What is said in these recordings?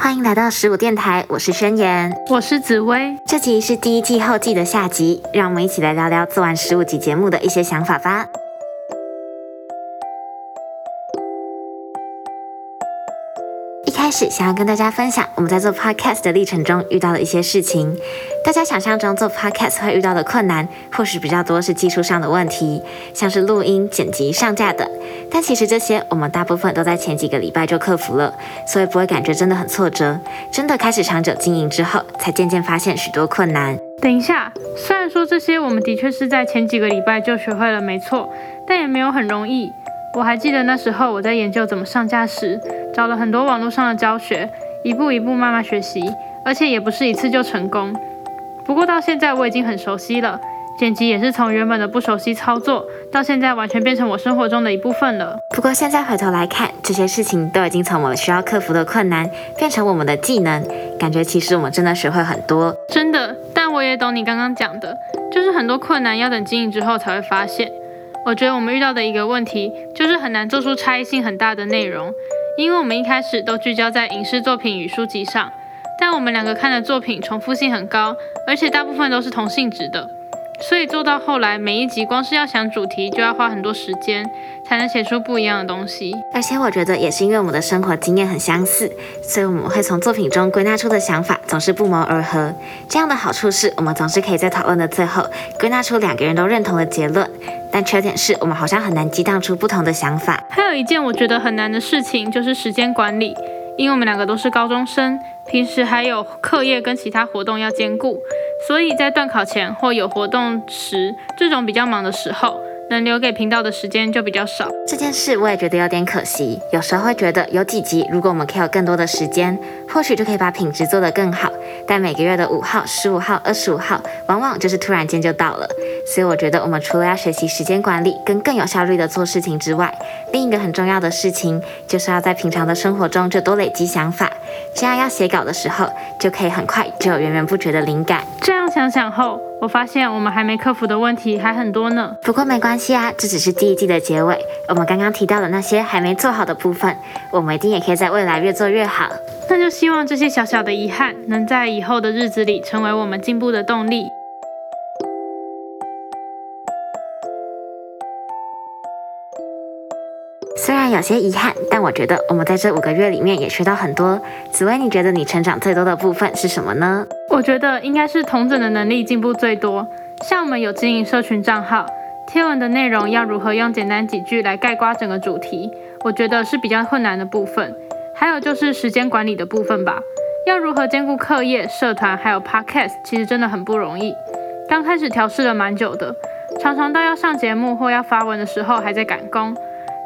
欢迎来到十五电台，我是宣言，我是紫薇。这集是第一季后季的下集，让我们一起来聊聊做完十五集节目的一些想法吧。开始想要跟大家分享我们在做 podcast 的历程中遇到的一些事情。大家想象中做 podcast 会遇到的困难，或许比较多是技术上的问题，像是录音、剪辑、上架等。但其实这些我们大部分都在前几个礼拜就克服了，所以不会感觉真的很挫折。真的开始长久经营之后，才渐渐发现许多困难。等一下，虽然说这些我们的确是在前几个礼拜就学会了，没错，但也没有很容易。我还记得那时候我在研究怎么上架时。找了很多网络上的教学，一步一步慢慢学习，而且也不是一次就成功。不过到现在我已经很熟悉了，剪辑也是从原本的不熟悉操作，到现在完全变成我生活中的一部分了。不过现在回头来看，这些事情都已经从我们需要克服的困难，变成我们的技能，感觉其实我们真的学会很多。真的，但我也懂你刚刚讲的，就是很多困难要等经营之后才会发现。我觉得我们遇到的一个问题，就是很难做出差异性很大的内容。因为我们一开始都聚焦在影视作品与书籍上，但我们两个看的作品重复性很高，而且大部分都是同性质的，所以做到后来每一集光是要想主题就要花很多时间，才能写出不一样的东西。而且我觉得也是因为我们的生活经验很相似，所以我们会从作品中归纳出的想法总是不谋而合。这样的好处是我们总是可以在讨论的最后归纳出两个人都认同的结论。但缺点是我们好像很难激荡出不同的想法。还有一件我觉得很难的事情就是时间管理，因为我们两个都是高中生，平时还有课业跟其他活动要兼顾，所以在断考前或有活动时这种比较忙的时候。能留给频道的时间就比较少，这件事我也觉得有点可惜。有时候会觉得有几集，如果我们可以有更多的时间，或许就可以把品质做得更好。但每个月的五号、十五号、二十五号，往往就是突然间就到了。所以我觉得我们除了要学习时间管理，跟更有效率的做事情之外，另一个很重要的事情，就是要在平常的生活中就多累积想法，这样要写稿的时候，就可以很快就有源源不绝的灵感。这样想想后。我发现我们还没克服的问题还很多呢。不过没关系啊，这只是第一季的结尾。我们刚刚提到的那些还没做好的部分，我们一定也可以在未来越做越好。那就希望这些小小的遗憾，能在以后的日子里成为我们进步的动力。虽然有些遗憾，但我觉得我们在这五个月里面也学到很多。紫薇，你觉得你成长最多的部分是什么呢？我觉得应该是同整的能力进步最多。像我们有经营社群账号，贴文的内容要如何用简单几句来概括整个主题，我觉得是比较困难的部分。还有就是时间管理的部分吧，要如何兼顾课业、社团还有 podcast，其实真的很不容易。刚开始调试了蛮久的，常常到要上节目或要发文的时候还在赶工。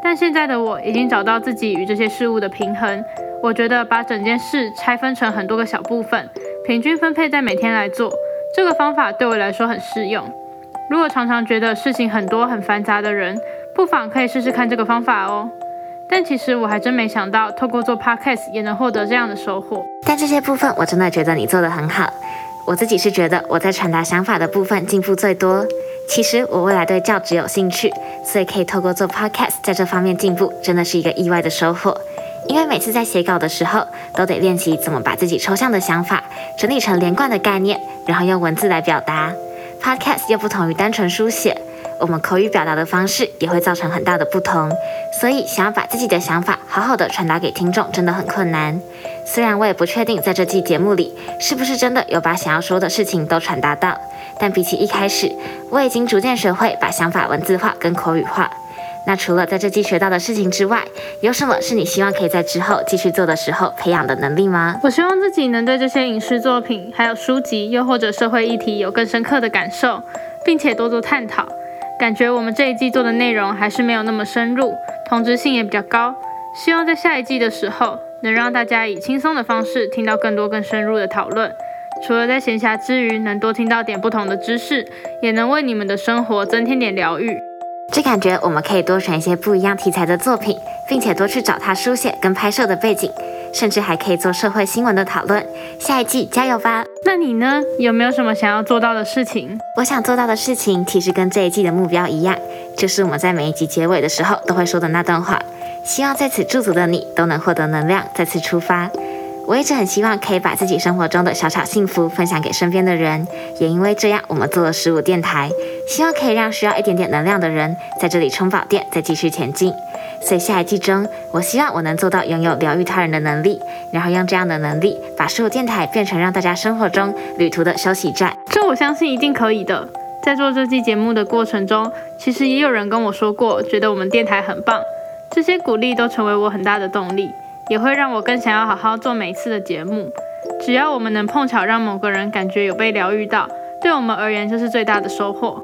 但现在的我已经找到自己与这些事物的平衡。我觉得把整件事拆分成很多个小部分，平均分配在每天来做，这个方法对我来说很适用。如果常常觉得事情很多很繁杂的人，不妨可以试试看这个方法哦。但其实我还真没想到，透过做 podcast 也能获得这样的收获。但这些部分我真的觉得你做得很好。我自己是觉得我在传达想法的部分进步最多。其实我未来对教职有兴趣，所以可以透过做 podcast 在这方面进步，真的是一个意外的收获。因为每次在写稿的时候，都得练习怎么把自己抽象的想法整理成连贯的概念，然后用文字来表达。podcast 又不同于单纯书写，我们口语表达的方式也会造成很大的不同，所以想要把自己的想法好好的传达给听众，真的很困难。虽然我也不确定在这季节目里是不是真的有把想要说的事情都传达到。但比起一开始，我已经逐渐学会把想法文字化跟口语化。那除了在这季学到的事情之外，有什么是你希望可以在之后继续做的时候培养的能力吗？我希望自己能对这些影视作品、还有书籍，又或者社会议题有更深刻的感受，并且多做探讨。感觉我们这一季做的内容还是没有那么深入，同质性也比较高。希望在下一季的时候，能让大家以轻松的方式听到更多更深入的讨论。除了在闲暇之余能多听到点不同的知识，也能为你们的生活增添点疗愈。这感觉我们可以多选一些不一样题材的作品，并且多去找他书写跟拍摄的背景，甚至还可以做社会新闻的讨论。下一季加油吧！那你呢？有没有什么想要做到的事情？我想做到的事情其实跟这一季的目标一样，就是我们在每一集结尾的时候都会说的那段话。希望在此驻足的你都能获得能量，再次出发。我一直很希望可以把自己生活中的小小幸福分享给身边的人，也因为这样，我们做了十五电台，希望可以让需要一点点能量的人在这里充饱电，再继续前进。所以下一季中，我希望我能做到拥有疗愈他人的能力，然后用这样的能力把十五电台变成让大家生活中旅途的休息站。这我相信一定可以的。在做这期节目的过程中，其实也有人跟我说过，觉得我们电台很棒，这些鼓励都成为我很大的动力。也会让我更想要好好做每一次的节目。只要我们能碰巧让某个人感觉有被疗愈到，对我们而言就是最大的收获。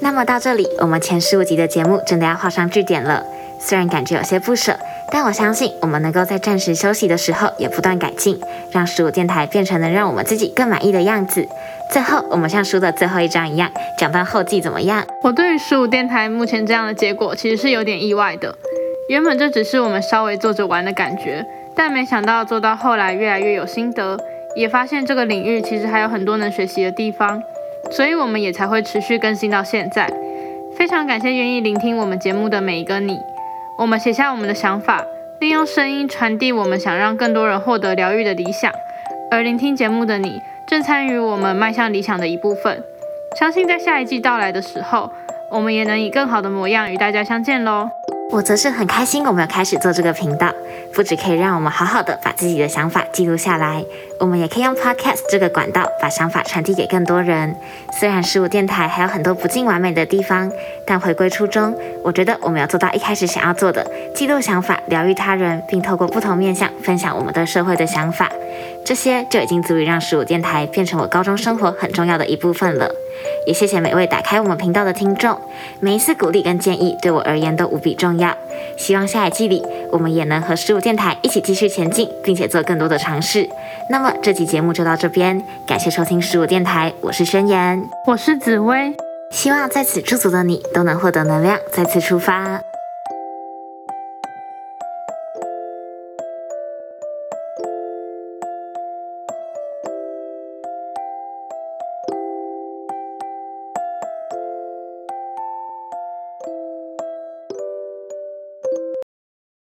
那么到这里，我们前十五集的节目真的要画上句点了。虽然感觉有些不舍，但我相信我们能够在暂时休息的时候也不断改进，让十五电台变成能让我们自己更满意的样子。最后，我们像书的最后一章一样，讲到后记怎么样？我对于十五电台目前这样的结果，其实是有点意外的。原本这只是我们稍微做着玩的感觉，但没想到做到后来越来越有心得，也发现这个领域其实还有很多能学习的地方，所以我们也才会持续更新到现在。非常感谢愿意聆听我们节目的每一个你。我们写下我们的想法，利用声音传递我们想让更多人获得疗愈的理想，而聆听节目的你。正参与我们迈向理想的一部分，相信在下一季到来的时候，我们也能以更好的模样与大家相见喽。我则是很开心，我们要开始做这个频道，不只可以让我们好好的把自己的想法记录下来，我们也可以用 Podcast 这个管道把想法传递给更多人。虽然十五电台还有很多不尽完美的地方，但回归初衷，我觉得我们要做到一开始想要做的，记录想法，疗愈他人，并透过不同面向分享我们对社会的想法。这些就已经足以让十五电台变成我高中生活很重要的一部分了。也谢谢每位打开我们频道的听众，每一次鼓励跟建议对我而言都无比重要。希望下一季里我们也能和十五电台一起继续前进，并且做更多的尝试。那么这期节目就到这边，感谢收听十五电台，我是宣言，我是紫薇，希望在此驻足的你都能获得能量，再次出发。